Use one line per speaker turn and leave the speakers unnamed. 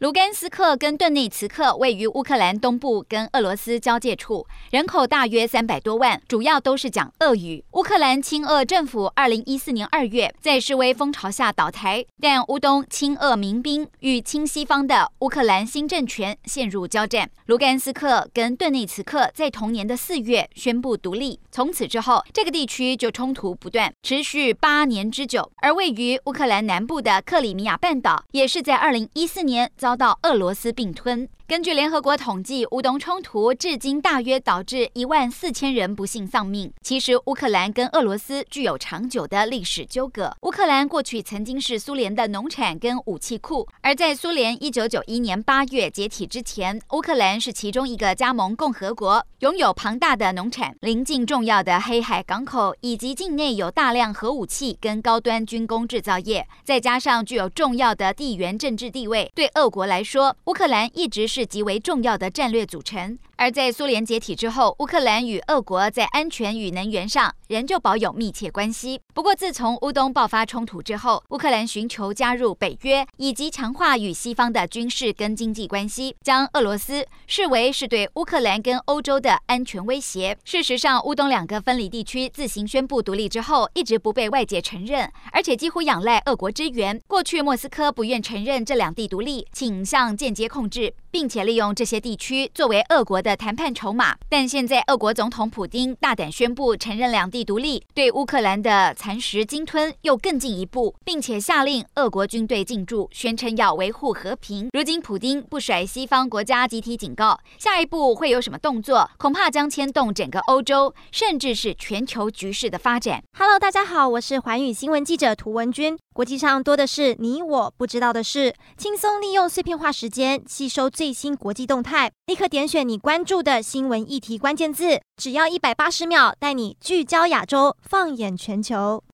卢甘斯克跟顿内茨克位于乌克兰东部，跟俄罗斯交界处，人口大约三百多万，主要都是讲俄语。乌克兰亲俄政府二零一四年二月在示威风潮下倒台，但乌东亲俄民兵与亲西方的乌克兰新政权陷入交战。卢甘斯克跟顿内茨克在同年的四月宣布独立，从此之后，这个地区就冲突不断，持续八年之久。而位于乌克兰南部的克里米亚半岛，也是在二零一四年遭遭到俄罗斯并吞。根据联合国统计，乌东冲突至今大约导致一万四千人不幸丧命。其实，乌克兰跟俄罗斯具有长久的历史纠葛。乌克兰过去曾经是苏联的农产跟武器库，而在苏联一九九一年八月解体之前，乌克兰是其中一个加盟共和国，拥有庞大的农产、临近重要的黑海港口，以及境内有大量核武器跟高端军工制造业，再加上具有重要的地缘政治地位，对俄国来说，乌克兰一直。是极为重要的战略组成。而在苏联解体之后，乌克兰与俄国在安全与能源上仍旧保有密切关系。不过，自从乌东爆发冲突之后，乌克兰寻求加入北约，以及强化与西方的军事跟经济关系，将俄罗斯视为是对乌克兰跟欧洲的安全威胁。事实上，乌东两个分离地区自行宣布独立之后，一直不被外界承认，而且几乎仰赖俄国支援。过去，莫斯科不愿承认这两地独立，倾向间接控制，并且利用这些地区作为俄国的。的谈判筹码，但现在俄国总统普丁大胆宣布承认两地独立，对乌克兰的蚕食鲸吞又更进一步，并且下令俄国军队进驻，宣称要维护和平。如今普丁不甩西方国家集体警告，下一步会有什么动作？恐怕将牵动整个欧洲，甚至是全球局势的发展。
Hello，大家好，我是环宇新闻记者涂文君。国际上多的是你我不知道的事，轻松利用碎片化时间吸收最新国际动态，立刻点选你关注的新闻议题关键字，只要一百八十秒，带你聚焦亚洲，放眼全球。